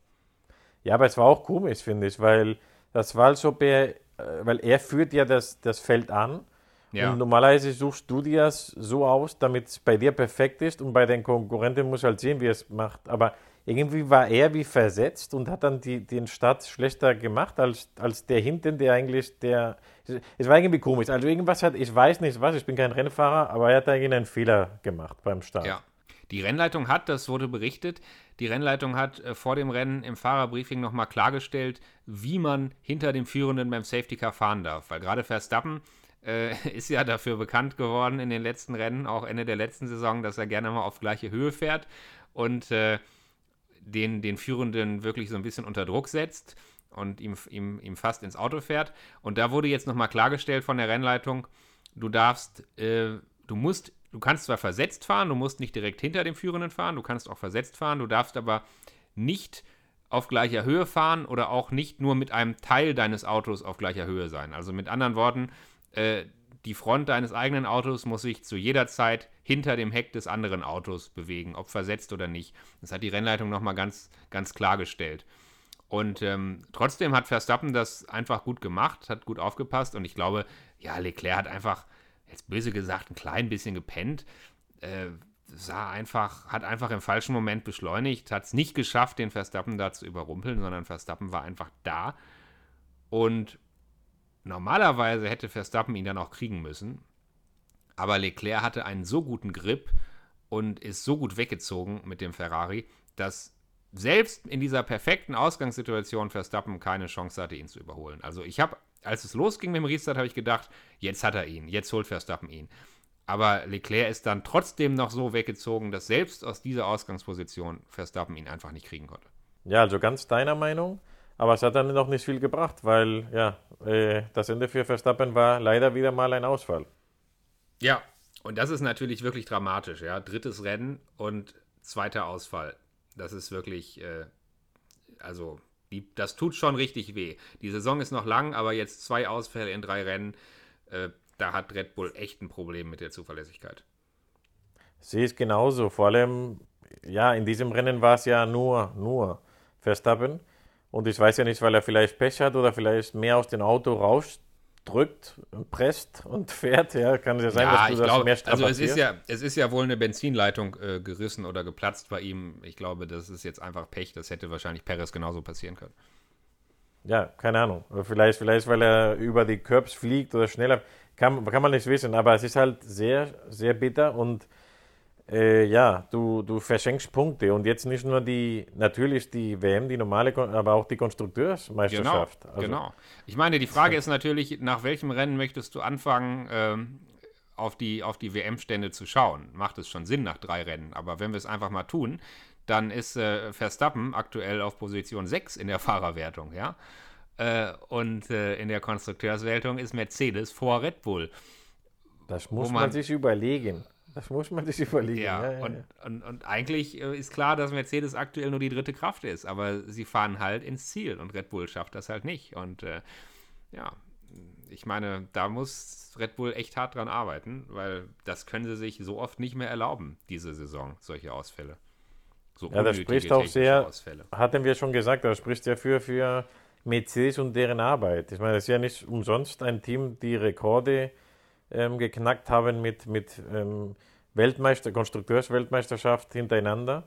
Ja, aber es war auch komisch, finde ich, weil das war, er, äh, weil er führt ja das, das Feld an. Ja. Und normalerweise suchst du dir das so aus, damit es bei dir perfekt ist und bei den Konkurrenten muss halt sehen, wie er es macht. Aber irgendwie war er wie versetzt und hat dann die, den Start schlechter gemacht als, als der hinten, der eigentlich der. Es war irgendwie komisch. Also irgendwas hat, ich weiß nicht was, ich bin kein Rennfahrer, aber er hat da irgendeinen Fehler gemacht beim Start. Ja. Die Rennleitung hat, das wurde berichtet, die Rennleitung hat äh, vor dem Rennen im Fahrerbriefing nochmal klargestellt, wie man hinter dem Führenden beim Safety Car fahren darf. Weil gerade Verstappen äh, (laughs) ist ja dafür bekannt geworden in den letzten Rennen, auch Ende der letzten Saison, dass er gerne mal auf gleiche Höhe fährt und äh, den, den Führenden wirklich so ein bisschen unter Druck setzt und ihm, ihm, ihm fast ins Auto fährt. Und da wurde jetzt nochmal klargestellt von der Rennleitung, du darfst, äh, du musst, du kannst zwar versetzt fahren, du musst nicht direkt hinter dem Führenden fahren, du kannst auch versetzt fahren, du darfst aber nicht auf gleicher Höhe fahren oder auch nicht nur mit einem Teil deines Autos auf gleicher Höhe sein. Also mit anderen Worten, äh, die Front deines eigenen Autos muss sich zu jeder Zeit hinter dem Heck des anderen Autos bewegen, ob versetzt oder nicht. Das hat die Rennleitung nochmal ganz, ganz klargestellt. Und ähm, trotzdem hat Verstappen das einfach gut gemacht, hat gut aufgepasst und ich glaube, ja, Leclerc hat einfach, jetzt böse gesagt, ein klein bisschen gepennt. Äh, sah einfach, hat einfach im falschen Moment beschleunigt, hat es nicht geschafft, den Verstappen da zu überrumpeln, sondern Verstappen war einfach da. Und normalerweise hätte Verstappen ihn dann auch kriegen müssen. Aber Leclerc hatte einen so guten Grip und ist so gut weggezogen mit dem Ferrari, dass selbst in dieser perfekten Ausgangssituation Verstappen keine Chance hatte, ihn zu überholen. Also ich habe, als es losging mit dem Restart, habe ich gedacht, jetzt hat er ihn, jetzt holt Verstappen ihn. Aber Leclerc ist dann trotzdem noch so weggezogen, dass selbst aus dieser Ausgangsposition Verstappen ihn einfach nicht kriegen konnte. Ja, also ganz deiner Meinung. Aber es hat dann noch nicht viel gebracht, weil ja, äh, das Ende für Verstappen war leider wieder mal ein Ausfall. Ja, und das ist natürlich wirklich dramatisch, ja. Drittes Rennen und zweiter Ausfall. Das ist wirklich, äh, also, die, das tut schon richtig weh. Die Saison ist noch lang, aber jetzt zwei Ausfälle in drei Rennen, äh, da hat Red Bull echt ein Problem mit der Zuverlässigkeit. Sehe ich genauso. Vor allem, ja, in diesem Rennen war es ja nur, nur Verstappen. Und ich weiß ja nicht, weil er vielleicht Pech hat oder vielleicht mehr aus dem Auto rausdrückt und presst und (laughs) fährt. Ja, kann es ja sein, dass Ja, du ich das glaube, mehr also es ist strapazierst. ja, es ist ja wohl eine Benzinleitung äh, gerissen oder geplatzt bei ihm. Ich glaube, das ist jetzt einfach Pech. Das hätte wahrscheinlich Perez genauso passieren können. Ja, keine Ahnung. Vielleicht, vielleicht, weil er über die Curbs fliegt oder schneller. Kann, kann man nicht wissen, aber es ist halt sehr, sehr bitter und äh, ja, du, du verschenkst Punkte und jetzt nicht nur die, natürlich die WM, die normale, aber auch die Genau, Konstrukteursmeisterschaft. Also, genau. Ich meine, die Frage (laughs) ist natürlich, nach welchem Rennen möchtest du anfangen, ähm, auf die, auf die WM-Stände zu schauen? Macht es schon Sinn nach drei Rennen? Aber wenn wir es einfach mal tun, dann ist äh, Verstappen aktuell auf Position 6 in der Fahrerwertung, ja. Äh, und äh, in der Konstrukteurswertung ist Mercedes vor Red Bull. Das muss man, man- sich überlegen. Das muss man sich überlegen. Ja, ja, ja und, Und, und, eigentlich äh, ist klar, dass Mercedes aktuell nur die dritte Kraft ist, aber sie fahren halt ins Ziel und Red Bull schafft das halt nicht. Und äh, ja, ich meine, da muss Red Bull echt hart dran arbeiten, weil das können sie sich so oft nicht mehr erlauben, diese Saison, solche Ausfälle. So ja, das spricht auch sehr, Ausfälle. hatten wir schon gesagt, das spricht ja für, für Mercedes und deren Arbeit. Ich meine, es ist ja nicht umsonst ein Team, die Rekorde ähm, geknackt haben mit, mit ähm, Weltmeister, Konstrukteursweltmeisterschaft hintereinander.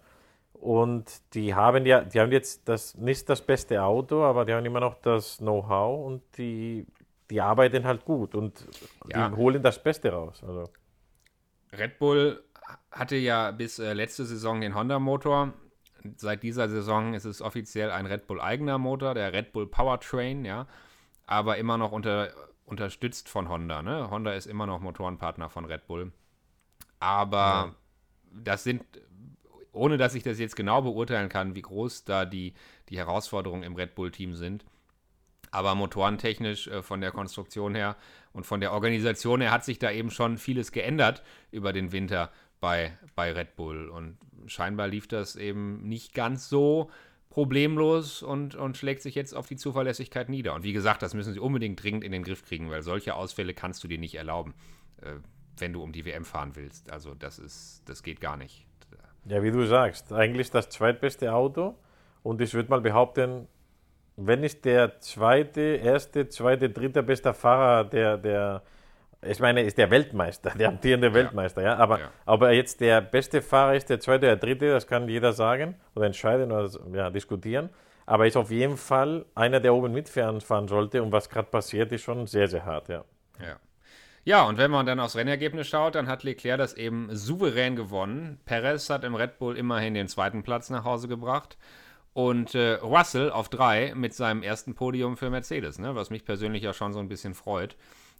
Und die haben ja, die haben jetzt das, nicht das beste Auto, aber die haben immer noch das Know-how und die, die arbeiten halt gut und ja. die holen das Beste raus. Also. Red Bull hatte ja bis äh, letzte Saison den Honda-Motor. Seit dieser Saison ist es offiziell ein Red Bull eigener Motor, der Red Bull Powertrain, ja. Aber immer noch unter, unterstützt von Honda. Ne? Honda ist immer noch Motorenpartner von Red Bull. Aber ja. das sind, ohne dass ich das jetzt genau beurteilen kann, wie groß da die, die Herausforderungen im Red Bull-Team sind. Aber motorentechnisch äh, von der Konstruktion her und von der Organisation her hat sich da eben schon vieles geändert über den Winter bei, bei Red Bull. Und scheinbar lief das eben nicht ganz so problemlos und, und schlägt sich jetzt auf die Zuverlässigkeit nieder. Und wie gesagt, das müssen sie unbedingt dringend in den Griff kriegen, weil solche Ausfälle kannst du dir nicht erlauben, äh, wenn du um die WM fahren willst. Also das ist, das geht gar nicht. Ja, wie du sagst, eigentlich das zweitbeste Auto. Und ich würde mal behaupten, wenn nicht der zweite, erste, zweite, dritte beste Fahrer der, der ich meine, ist der Weltmeister, der amtierende. Weltmeister, ja. Aber ja. ob er jetzt der beste Fahrer ist, der zweite oder dritte, das kann jeder sagen oder entscheiden oder ja, diskutieren. Aber er ist auf jeden Fall einer, der oben mitfahren fahren sollte. Und was gerade passiert, ist schon sehr, sehr hart, ja. Ja. Ja, und wenn man dann aufs Rennergebnis schaut, dann hat Leclerc das eben souverän gewonnen. Perez hat im Red Bull immerhin den zweiten Platz nach Hause gebracht. Und äh, Russell auf drei mit seinem ersten Podium für Mercedes, ne? was mich persönlich ja schon so ein bisschen freut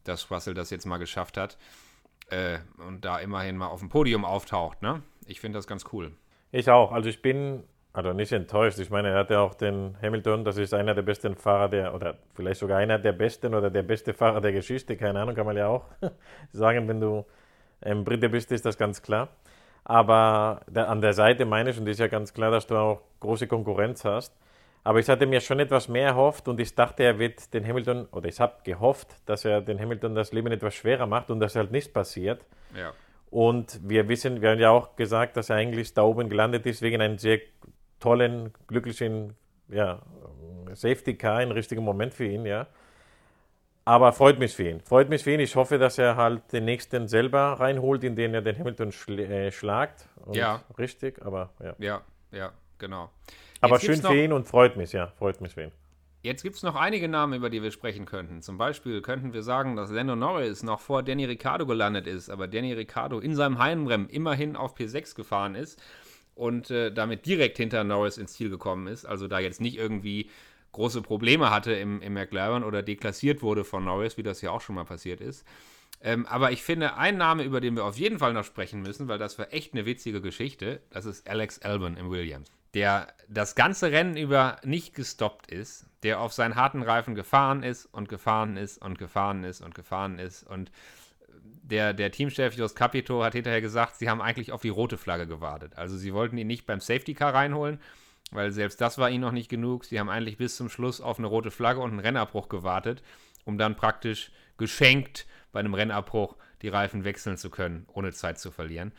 dass Russell das jetzt mal geschafft hat äh, und da immerhin mal auf dem Podium auftaucht. Ne? Ich finde das ganz cool. Ich auch. Also ich bin also nicht enttäuscht. Ich meine, er hatte auch den Hamilton, das ist einer der besten Fahrer der, oder vielleicht sogar einer der besten oder der beste Fahrer der Geschichte. Keine Ahnung, kann man ja auch (laughs) sagen, wenn du ähm, Brite bist, ist das ganz klar. Aber an der Seite meine ich, und ist ja ganz klar, dass du auch große Konkurrenz hast. Aber ich hatte mir schon etwas mehr erhofft und ich dachte, er wird den Hamilton, oder ich habe gehofft, dass er den Hamilton das Leben etwas schwerer macht und dass halt nichts passiert. Ja. Und wir wissen, wir haben ja auch gesagt, dass er eigentlich da oben gelandet ist wegen einem sehr tollen, glücklichen ja, Safety Car, ein richtiger Moment für ihn, ja. Aber freut mich für ihn. Freut mich für ihn. Ich hoffe, dass er halt den nächsten selber reinholt, in den er den Hamilton schl äh, schlagt. Ja. Richtig, aber ja. Ja, ja, genau. Aber schön für ihn und freut mich, ja, freut mich für ihn. Jetzt gibt es noch einige Namen, über die wir sprechen könnten. Zum Beispiel könnten wir sagen, dass Lando Norris noch vor Danny Ricciardo gelandet ist, aber Danny Ricciardo in seinem Heimrennen immerhin auf P6 gefahren ist und äh, damit direkt hinter Norris ins Ziel gekommen ist. Also da jetzt nicht irgendwie große Probleme hatte im, im McLaren oder deklassiert wurde von Norris, wie das ja auch schon mal passiert ist. Ähm, aber ich finde, ein Name, über den wir auf jeden Fall noch sprechen müssen, weil das war echt eine witzige Geschichte, das ist Alex Albon im Williams der das ganze Rennen über nicht gestoppt ist, der auf seinen harten Reifen gefahren ist und gefahren ist und gefahren ist und gefahren ist und der, der Teamchef Jos Capito hat hinterher gesagt, sie haben eigentlich auf die rote Flagge gewartet. Also sie wollten ihn nicht beim Safety Car reinholen, weil selbst das war ihnen noch nicht genug. Sie haben eigentlich bis zum Schluss auf eine rote Flagge und einen Rennabbruch gewartet, um dann praktisch geschenkt bei einem Rennabbruch die Reifen wechseln zu können, ohne Zeit zu verlieren.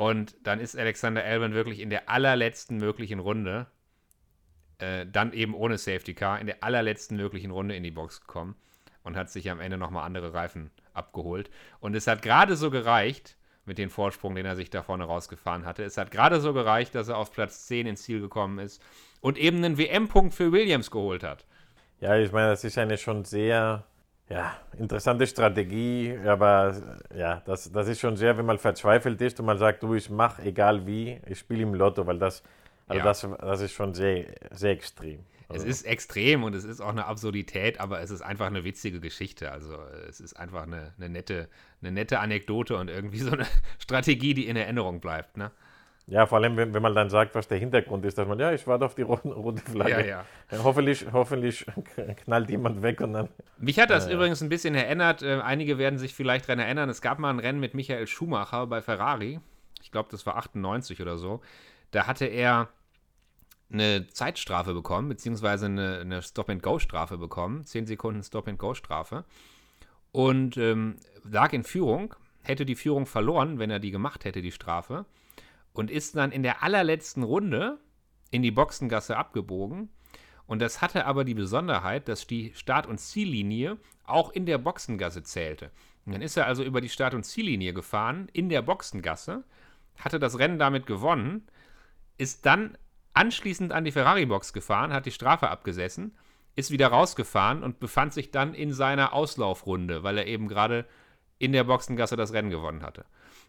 Und dann ist Alexander Albon wirklich in der allerletzten möglichen Runde, äh, dann eben ohne Safety Car, in der allerletzten möglichen Runde in die Box gekommen und hat sich am Ende nochmal andere Reifen abgeholt. Und es hat gerade so gereicht, mit dem Vorsprung, den er sich da vorne rausgefahren hatte. Es hat gerade so gereicht, dass er auf Platz 10 ins Ziel gekommen ist und eben einen WM-Punkt für Williams geholt hat. Ja, ich meine, das ist eine schon sehr ja, interessante Strategie, aber ja, das, das ist schon sehr, wenn man verzweifelt ist und man sagt, du, ich mache egal wie, ich spiele im Lotto, weil das, also ja. das, das ist schon sehr, sehr extrem. Also. Es ist extrem und es ist auch eine Absurdität, aber es ist einfach eine witzige Geschichte. Also es ist einfach eine, eine, nette, eine nette Anekdote und irgendwie so eine (laughs) Strategie, die in Erinnerung bleibt. Ne? Ja, vor allem, wenn, wenn man dann sagt, was der Hintergrund ist, dass man, ja, ich warte auf die rote, Flagge. Ja, ja. Ja, hoffentlich, hoffentlich knallt jemand weg und dann. Mich hat das ja. übrigens ein bisschen erinnert. Äh, einige werden sich vielleicht daran erinnern. Es gab mal ein Rennen mit Michael Schumacher bei Ferrari. Ich glaube, das war 98 oder so. Da hatte er eine Zeitstrafe bekommen, beziehungsweise eine, eine Stop-and-Go-Strafe bekommen. 10 Sekunden Stop-and-Go-Strafe. Und ähm, lag in Führung, hätte die Führung verloren, wenn er die gemacht hätte, die Strafe. Und ist dann in der allerletzten Runde in die Boxengasse abgebogen. Und das hatte aber die Besonderheit, dass die Start- und Ziellinie auch in der Boxengasse zählte. Und dann ist er also über die Start- und Ziellinie gefahren, in der Boxengasse, hatte das Rennen damit gewonnen, ist dann anschließend an die Ferrari-Box gefahren, hat die Strafe abgesessen, ist wieder rausgefahren und befand sich dann in seiner Auslaufrunde, weil er eben gerade in der Boxengasse das Rennen gewonnen hatte.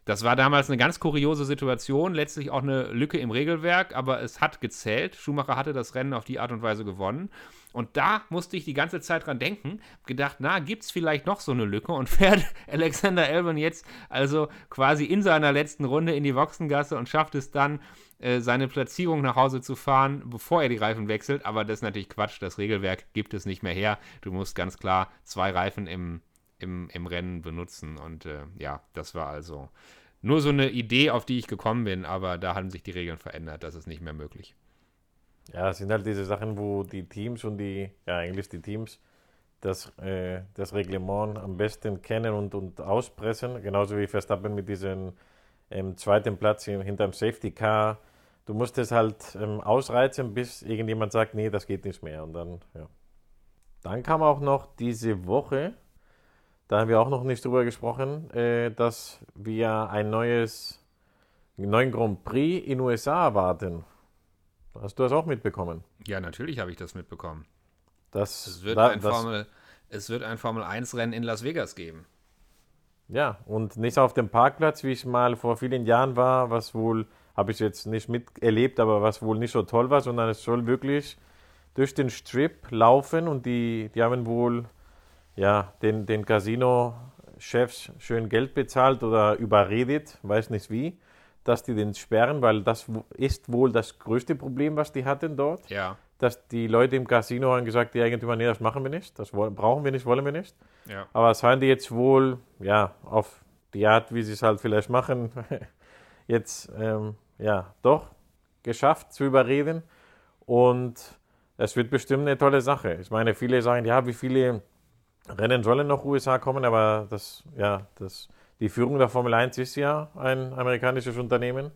Das war damals eine ganz kuriose Situation, letztlich auch eine Lücke im Regelwerk, aber es hat gezählt. Schumacher hatte das Rennen auf die Art und Weise gewonnen. Und da musste ich die ganze Zeit dran denken, gedacht, na, gibt es vielleicht noch so eine Lücke und (laughs) fährt Alexander Albon jetzt also quasi in seiner letzten Runde in die Boxengasse und schafft es dann, äh, seine Platzierung nach Hause zu fahren, bevor er die Reifen wechselt. Aber das ist natürlich Quatsch, das Regelwerk gibt es nicht mehr her. Du musst ganz klar zwei Reifen im, im, im Rennen benutzen. Und äh, ja, das war also nur so eine Idee, auf die ich gekommen bin, aber da haben sich die Regeln verändert. Das ist nicht mehr möglich. Ja, es sind halt diese Sachen, wo die Teams und die, ja, eigentlich die Teams das, äh, das Reglement am besten kennen und, und auspressen. Genauso wie Verstappen mit diesem ähm, zweiten Platz hin- hinterm Safety Car. Du musst es halt ähm, ausreizen, bis irgendjemand sagt, nee, das geht nicht mehr. Und dann, ja. Dann kam auch noch diese Woche, da haben wir auch noch nicht drüber gesprochen, äh, dass wir ein neues, einen neuen Grand Prix in USA erwarten. Hast du das auch mitbekommen? Ja, natürlich habe ich das mitbekommen. Das, Es wird, da- ein, das, Formel, es wird ein Formel-1-Rennen in Las Vegas geben. Ja, und nicht auf dem Parkplatz, wie ich mal vor vielen Jahren war, was wohl, habe ich jetzt nicht miterlebt, aber was wohl nicht so toll war, sondern es soll wirklich durch den Strip laufen und die, die haben wohl ja, den, den Casino-Chefs schön Geld bezahlt oder überredet, weiß nicht wie, dass die den sperren, weil das ist wohl das größte Problem, was die hatten dort. Ja, Dass die Leute im Casino haben gesagt, die Eigentümer, nee, das machen wir nicht, das brauchen wir nicht, wollen wir nicht. ja. Aber es haben die jetzt wohl, ja, auf die Art, wie sie es halt vielleicht machen, (laughs) jetzt, ähm, ja, doch geschafft zu überreden. Und es wird bestimmt eine tolle Sache. Ich meine, viele sagen, ja, wie viele Rennen sollen noch USA kommen, aber das, ja, das, die Führung der Formel 1 ist ja ein amerikanisches Unternehmen.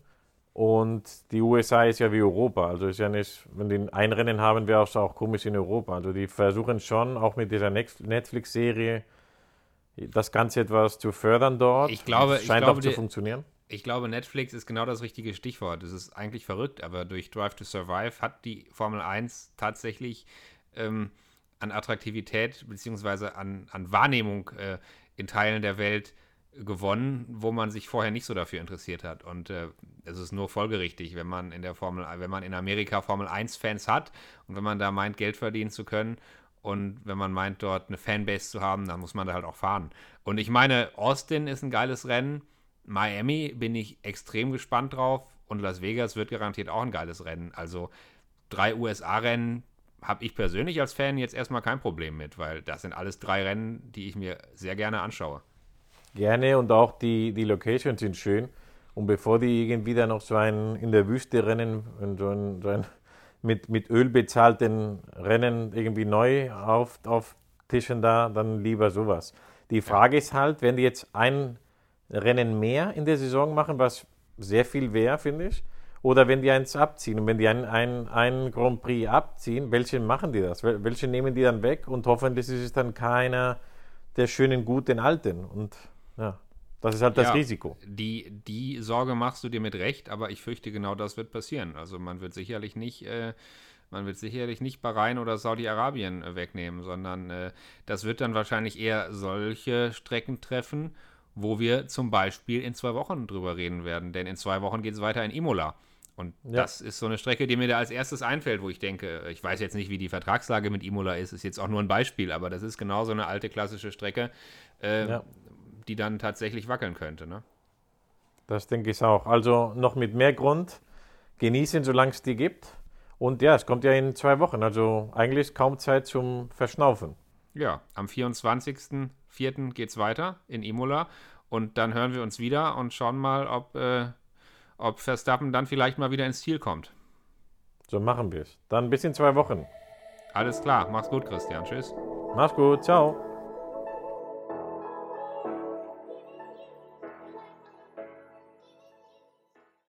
Und die USA ist ja wie Europa. Also ist ja nicht, wenn die ein Rennen haben, wäre es auch komisch in Europa. Also die versuchen schon, auch mit dieser Netflix-Serie, das Ganze etwas zu fördern dort. Ich glaube- Es ich scheint glaube, auch zu funktionieren. Ich glaube, Netflix ist genau das richtige Stichwort. Es ist eigentlich verrückt, aber durch Drive to Survive hat die Formel 1 tatsächlich ähm, an Attraktivität bzw. An, an Wahrnehmung äh, in Teilen der Welt gewonnen, wo man sich vorher nicht so dafür interessiert hat. Und äh, es ist nur folgerichtig, wenn man in der Formel, wenn man in Amerika Formel 1-Fans hat und wenn man da meint, Geld verdienen zu können und wenn man meint, dort eine Fanbase zu haben, dann muss man da halt auch fahren. Und ich meine, Austin ist ein geiles Rennen. Miami bin ich extrem gespannt drauf und Las Vegas wird garantiert auch ein geiles Rennen. Also drei USA-Rennen habe ich persönlich als Fan jetzt erstmal kein Problem mit, weil das sind alles drei Rennen, die ich mir sehr gerne anschaue. Gerne und auch die, die Locations sind schön. Und bevor die irgendwie dann noch so ein in der Wüste rennen und so ein, so ein mit, mit Öl bezahlten Rennen irgendwie neu auf, auftischen da, dann lieber sowas. Die Frage ist halt, wenn die jetzt ein Rennen mehr in der Saison machen, was sehr viel wäre, finde ich, oder wenn die eins abziehen. Und wenn die ein, ein, ein Grand Prix abziehen, welche machen die das? Wel- Welche nehmen die dann weg? Und hoffentlich ist es dann keiner der schönen, guten Alten. Und ja, das ist halt das Ja, Risiko. Die, die Sorge machst du dir mit Recht, aber ich fürchte, genau das wird passieren. Also man wird sicherlich nicht, äh, man wird sicherlich nicht Bahrain oder Saudi-Arabien äh, wegnehmen, sondern äh, das wird dann wahrscheinlich eher solche Strecken treffen, wo wir zum Beispiel in zwei Wochen drüber reden werden. Denn in zwei Wochen geht es weiter in Imola. Und Ja. das ist so eine Strecke, die mir da als erstes einfällt, wo ich denke, ich weiß jetzt nicht, wie die Vertragslage mit Imola ist, ist jetzt auch nur ein Beispiel, aber das ist genau so eine alte klassische Strecke, äh, Ja. die dann tatsächlich wackeln könnte. Ne? Das denke ich auch. Also noch mit mehr Grund genießen, solange es die gibt. Und ja, es kommt ja in zwei Wochen. Also eigentlich kaum Zeit zum Verschnaufen. Ja, am 24.04. geht es weiter in Imola. Und dann hören wir uns wieder und schauen mal, ob, äh, ob Verstappen dann vielleicht mal wieder ins Ziel kommt. So machen wir es. Dann bis in zwei Wochen. Alles klar. Mach's gut, Christian. Tschüss. Mach's gut. Ciao.